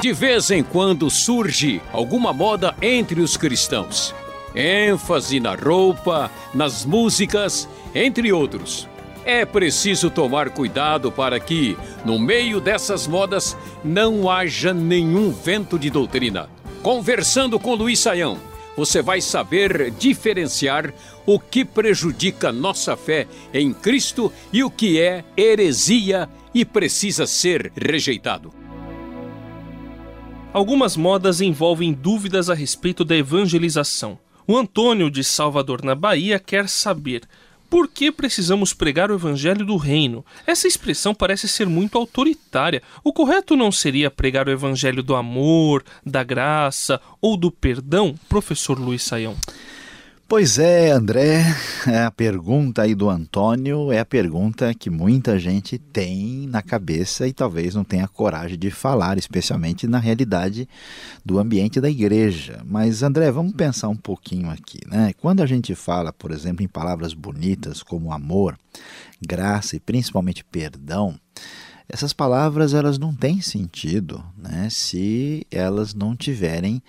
De vez em quando surge alguma moda entre os cristãos. ênfase na roupa, nas músicas, entre outros. É preciso tomar cuidado para que, no meio dessas modas, não haja nenhum vento de doutrina. Conversando com Luiz Saião, você vai saber diferenciar o que prejudica nossa fé em Cristo e o que é heresia e precisa ser rejeitado. Algumas modas envolvem dúvidas a respeito da evangelização. O Antônio de Salvador, na Bahia, quer saber por que precisamos pregar o evangelho do reino? Essa expressão parece ser muito autoritária. O correto não seria pregar o evangelho do amor, da graça ou do perdão, professor Luiz Saião? Pois é, André, é a pergunta aí do Antônio é a pergunta que muita gente tem na cabeça e talvez não tenha coragem de falar, especialmente na realidade do ambiente da igreja. Mas, André, vamos pensar um pouquinho aqui, né? Quando a gente fala, por exemplo, em palavras bonitas como amor, graça e principalmente perdão, essas palavras elas não têm sentido, né? Se elas não tiverem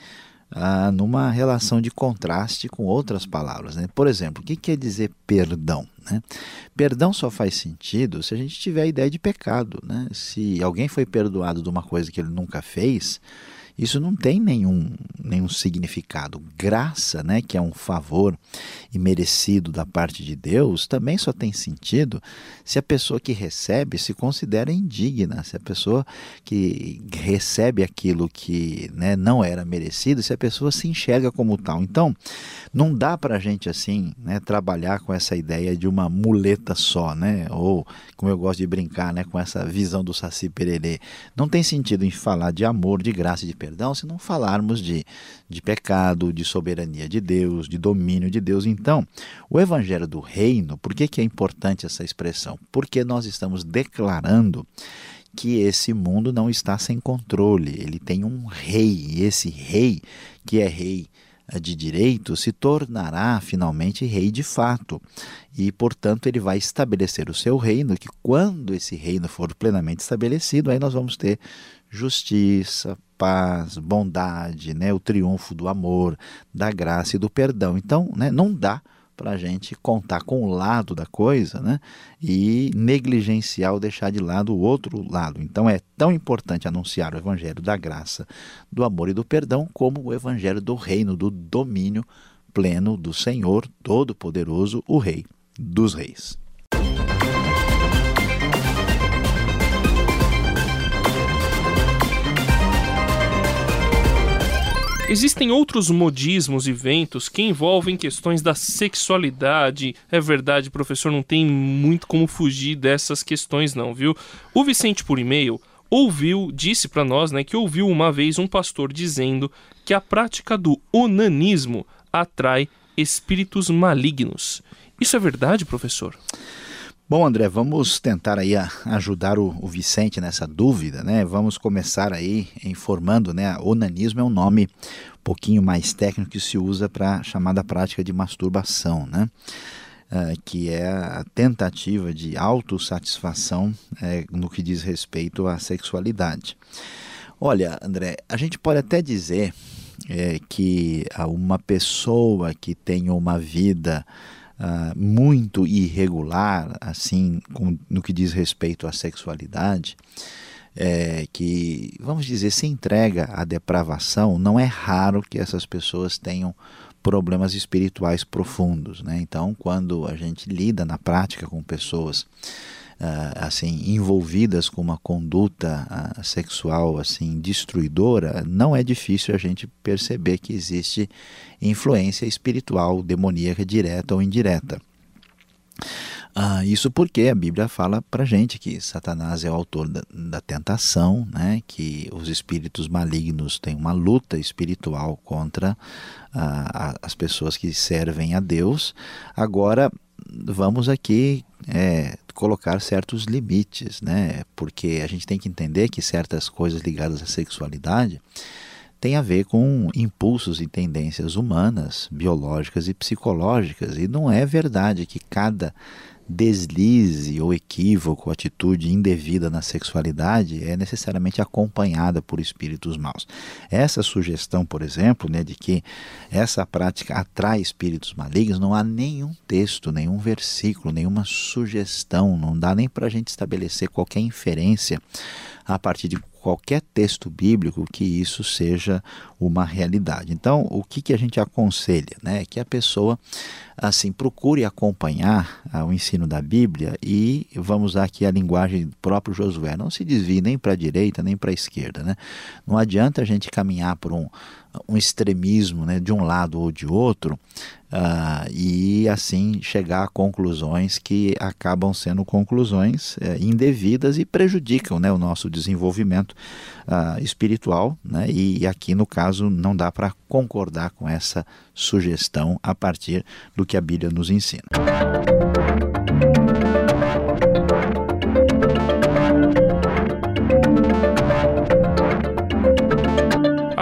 ah, numa relação de contraste com outras palavras. Né? Por exemplo, o que quer dizer perdão? Né? Perdão só faz sentido se a gente tiver a ideia de pecado. Né? Se alguém foi perdoado de uma coisa que ele nunca fez, isso não tem nenhum, nenhum significado. Graça, né, que é um favor imerecido da parte de Deus, também só tem sentido se a pessoa que recebe se considera indigna, se a pessoa que recebe aquilo que né, não era merecido, se a pessoa se enxerga como tal. Então, não dá para a gente assim né, trabalhar com essa ideia de uma muleta só, né? ou como eu gosto de brincar, né, com essa visão do Saci Pererê. Não tem sentido em falar de amor, de graça e de perdão se não falarmos de, de pecado, de soberania de Deus, de domínio de Deus. Então, o Evangelho do Reino, por que, que é importante essa expressão? Porque nós estamos declarando que esse mundo não está sem controle, ele tem um rei, e esse rei, que é rei de direito se tornará finalmente rei de fato. E, portanto, ele vai estabelecer o seu reino, que quando esse reino for plenamente estabelecido, aí nós vamos ter justiça, paz, bondade, né, o triunfo do amor, da graça e do perdão. Então, né, não dá para a gente contar com o lado da coisa né, e negligenciar ou deixar de lado o outro lado. Então é tão importante anunciar o evangelho da graça, do amor e do perdão, como o evangelho do reino, do domínio pleno do Senhor Todo-Poderoso, o Rei dos Reis. Existem outros modismos e ventos que envolvem questões da sexualidade. É verdade, professor, não tem muito como fugir dessas questões não, viu? O Vicente por e-mail ouviu, disse para nós, né, que ouviu uma vez um pastor dizendo que a prática do onanismo atrai espíritos malignos. Isso é verdade, professor? Bom, André, vamos tentar aí ajudar o, o, Vicente nessa dúvida, né? Vamos começar aí informando, né? Onanismo é um nome um pouquinho mais técnico que se usa para chamada prática de masturbação, né? Uh, que é a tentativa de autossatisfação é, no que diz respeito à sexualidade. Olha, André, a gente pode até dizer é, que uma pessoa que tem uma vida uh, muito irregular, assim, com, no que diz respeito à sexualidade, é, que, vamos dizer, se entrega à depravação, não é raro que essas pessoas tenham problemas espirituais profundos. Né? Então, quando a gente lida na prática com pessoas Uh, assim envolvidas com uma conduta uh, sexual assim destruidora, não é difícil a gente perceber que existe influência espiritual demoníaca direta ou indireta. Uh, isso porque a Bíblia fala para gente que Satanás é o autor da, da, tentação, né? que os espíritos malignos têm uma luta espiritual contra as pessoas que servem a Deus. Agora, vamos aqui é, colocar certos limites, né? Porque a gente tem que entender que certas coisas ligadas à sexualidade tem a ver com impulsos e tendências humanas, biológicas e psicológicas. E não é verdade que cada deslize ou equívoco, atitude indevida na sexualidade é necessariamente acompanhada por espíritos maus. Essa sugestão, por exemplo, né, de que essa prática atrai espíritos malignos, não há nenhum texto, nenhum versículo, nenhuma sugestão, não dá nem para a gente estabelecer qualquer inferência a partir de qualquer texto bíblico que isso seja uma realidade. Então, o que, que a gente aconselha? Né? Que a pessoa assim procure acompanhar ah, o ensino da Bíblia e vamos usar aqui a linguagem do próprio Josué, não se desvie nem para a direita nem para a esquerda. Né? Não adianta a gente caminhar por um, um extremismo né, de um lado ou de outro uh, e assim chegar a conclusões que acabam sendo conclusões uh, indevidas e prejudicam né, o nosso desenvolvimento uh, espiritual. Né, e aqui, no caso, não dá para concordar com essa sugestão a partir do que a Bíblia nos ensina.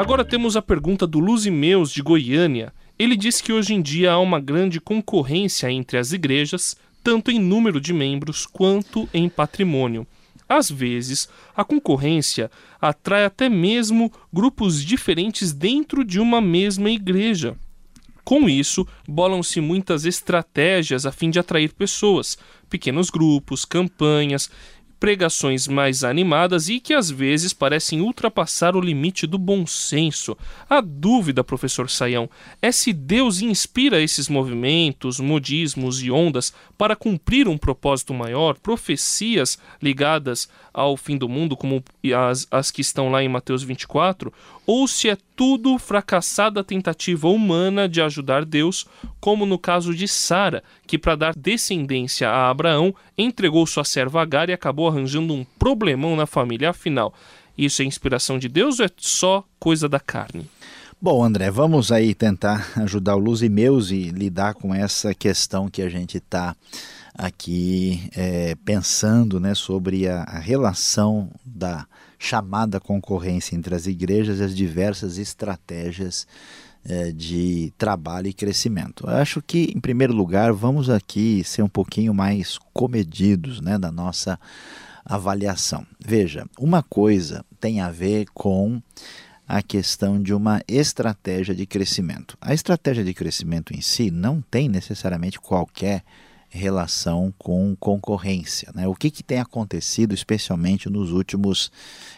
Agora temos a pergunta do Luzimeus de Goiânia. Ele diz que hoje em dia há uma grande concorrência entre as igrejas, tanto em número de membros quanto em patrimônio. Às vezes, a concorrência atrai até mesmo grupos diferentes dentro de uma mesma igreja. Com isso, bolam-se muitas estratégias a fim de atrair pessoas, pequenos grupos, campanhas pregações mais animadas e que às vezes parecem ultrapassar o limite do bom senso. A dúvida, professor Saião, é se Deus inspira esses movimentos, modismos e ondas para cumprir um propósito maior, profecias ligadas ao fim do mundo, como as, as que estão lá em Mateus 24, ou se é tudo fracassada tentativa humana de ajudar Deus, como no caso de Sara, que para dar descendência a Abraão entregou sua serva Agar e acabou arranjando um problemão na família. Afinal, isso é inspiração de Deus ou é só coisa da carne? Bom, André, vamos aí tentar ajudar o Luz e Meus e lidar com essa questão que a gente está aqui é, pensando né, sobre a, a relação da chamada concorrência entre as igrejas e as diversas estratégias é, de trabalho e crescimento. Eu acho que, em primeiro lugar, vamos aqui ser um pouquinho mais comedidos né, da nossa avaliação. Veja, uma coisa tem a ver com a questão de uma estratégia de crescimento. A estratégia de crescimento em si não tem necessariamente qualquer relação com concorrência. Né? O que, que tem acontecido, especialmente nos últimos,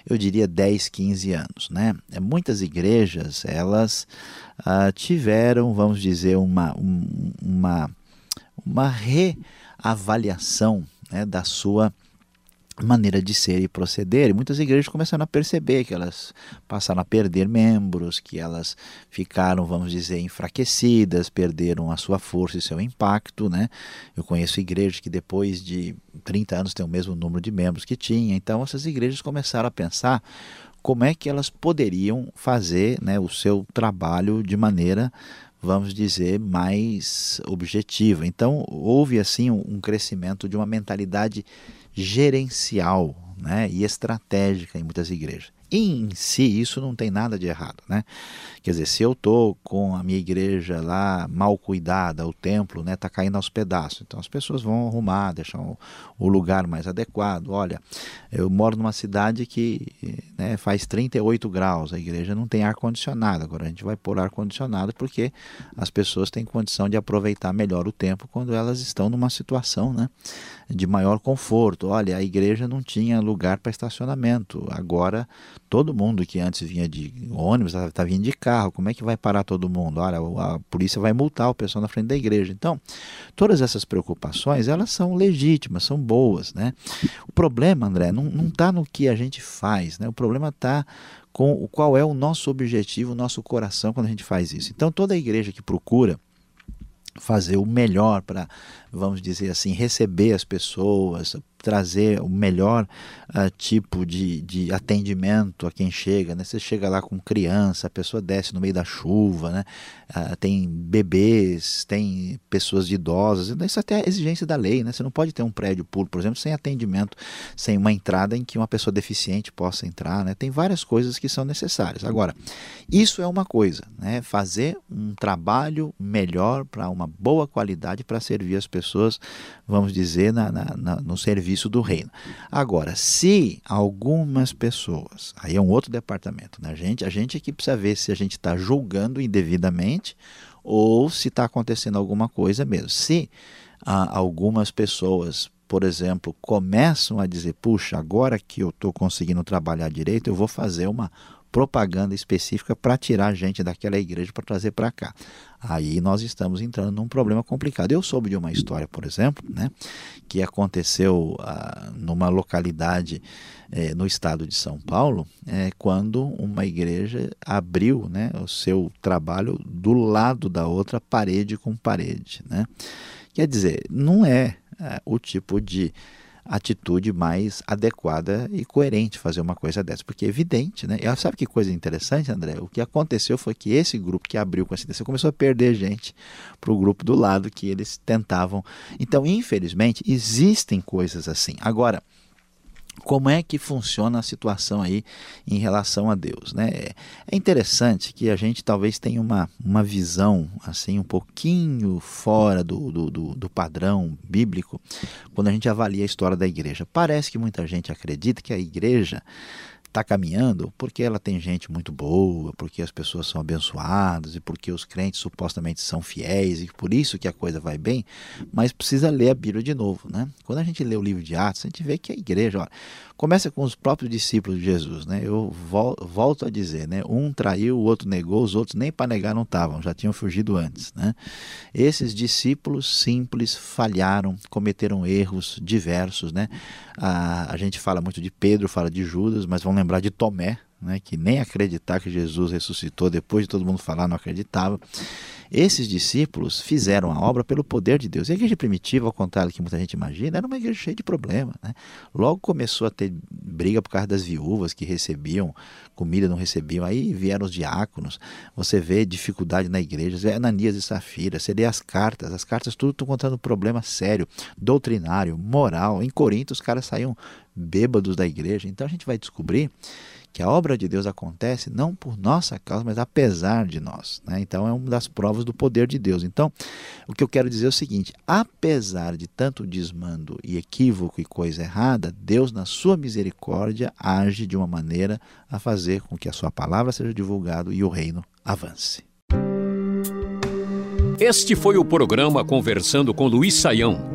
eu diria, 10, 15 anos? Né? É, muitas igrejas, elas ah, tiveram, vamos dizer, uma, um, uma, uma reavaliação né, da sua maneira de ser e proceder. E muitas igrejas começaram a perceber que elas passaram a perder membros, que elas ficaram, vamos dizer, enfraquecidas, perderam a sua força e seu impacto. Né? Eu conheço igrejas que depois de 30 anos têm o mesmo número de membros que tinha. Então essas igrejas começaram a pensar como é que elas poderiam fazer né, o seu trabalho de maneira vamos dizer, mais objetiva. Então, houve assim um crescimento de uma mentalidade gerencial né, e estratégica em muitas igrejas em si isso não tem nada de errado, né? Quer dizer, se eu estou com a minha igreja lá mal cuidada, o templo né, tá caindo aos pedaços, então as pessoas vão arrumar, deixar o, o lugar mais adequado. Olha, eu moro numa cidade que né, faz 38 graus, a igreja não tem ar-condicionado, agora a gente vai pôr ar-condicionado porque as pessoas têm condição de aproveitar melhor o tempo quando elas estão numa situação né, de maior conforto. Olha, a igreja não tinha lugar para estacionamento, agora todo mundo que antes vinha de ônibus está tá vindo de carro. Como é que vai parar todo mundo? Olha, a polícia vai multar o pessoal na frente da igreja. Então, todas essas preocupações, elas são legítimas, são boas, né? O problema, André, não está no que a gente faz, né? O problema está com qual é o nosso objetivo, o nosso coração quando a gente faz isso. Então, toda igreja que procura fazer o melhor para vamos dizer assim, receber as pessoas, trazer o melhor uh, tipo de, de atendimento a quem chega. Né? Você chega lá com criança, a pessoa desce no meio da chuva, né? Uh, tem bebês, tem pessoas idosas. Então, isso até é exigência da lei. Né? Você não pode ter um prédio público, por exemplo, sem atendimento, sem uma entrada em que uma pessoa deficiente possa entrar. Né? Tem várias coisas que são necessárias. Agora, isso é uma coisa, né? fazer um trabalho melhor para uma boa qualidade para servir as pessoas, vamos dizer, na, na, na no serviço do reino. Agora, se algumas pessoas, aí é um outro departamento, né? a, gente, a gente aqui precisa ver se a gente está julgando indevidamente ou se está acontecendo alguma coisa mesmo. Se ah, algumas pessoas, por exemplo, começam a dizer: puxa, agora que eu estou conseguindo trabalhar direito, eu vou fazer uma propaganda específica para tirar gente daquela igreja para trazer para cá. Aí nós estamos entrando num problema complicado. Eu soube de uma história, por exemplo, né, que aconteceu ah, numa localidade eh, no estado de São Paulo, eh, quando uma igreja abriu né, o seu trabalho do lado da outra, parede com parede. Né? Quer dizer, não é, é o tipo de atitude mais adequada e coerente fazer uma coisa dessa, porque é evidente, né? E sabe que coisa interessante, André? O que aconteceu foi que esse grupo que abriu com essa intenção começou a perder gente para o grupo do lado que eles tentavam. Então, infelizmente, existem coisas assim. Agora, como é que funciona a situação aí em relação a Deus, né? É interessante que a gente talvez tenha uma, uma visão assim um pouquinho fora do, do, do, do padrão bíblico quando a gente avalia a história da igreja. Parece que muita gente acredita que a igreja está caminhando porque ela tem gente muito boa, porque as pessoas são abençoadas e porque os crentes supostamente são fiéis e por isso que a coisa vai bem, mas precisa ler a Bíblia de novo, né? Quando a gente lê o livro de Atos, a gente vê que a igreja, olha, começa com os próprios discípulos de Jesus, né? Eu volto a dizer, né? Um traiu, o outro negou, os outros nem para negar não estavam, já tinham fugido antes, né? Esses discípulos simples falharam, cometeram erros diversos, né? A, a gente fala muito de Pedro, fala de Judas, mas vamos lembrar de Tomé, né, que nem acreditar que Jesus ressuscitou, depois de todo mundo falar, não acreditava. Esses discípulos fizeram a obra pelo poder de Deus. E a igreja primitiva, ao contrário do que muita gente imagina, era uma igreja cheia de problemas. Né? Logo começou a ter briga por causa das viúvas que recebiam comida, não recebiam. Aí vieram os diáconos. Você vê dificuldade na igreja. Você vê Ananias e Safira. Você lê as cartas. As cartas tudo estão contando problema sério, doutrinário, moral. Em Corinto, os caras saíam bêbados da igreja. Então a gente vai descobrir que a obra de Deus acontece não por nossa causa, mas apesar de nós. Né? Então é uma das provas do poder de Deus. Então, o que eu quero dizer é o seguinte: apesar de tanto desmando e equívoco e coisa errada, Deus, na sua misericórdia, age de uma maneira a fazer com que a sua palavra seja divulgada e o reino avance. Este foi o programa Conversando com Luiz Saião.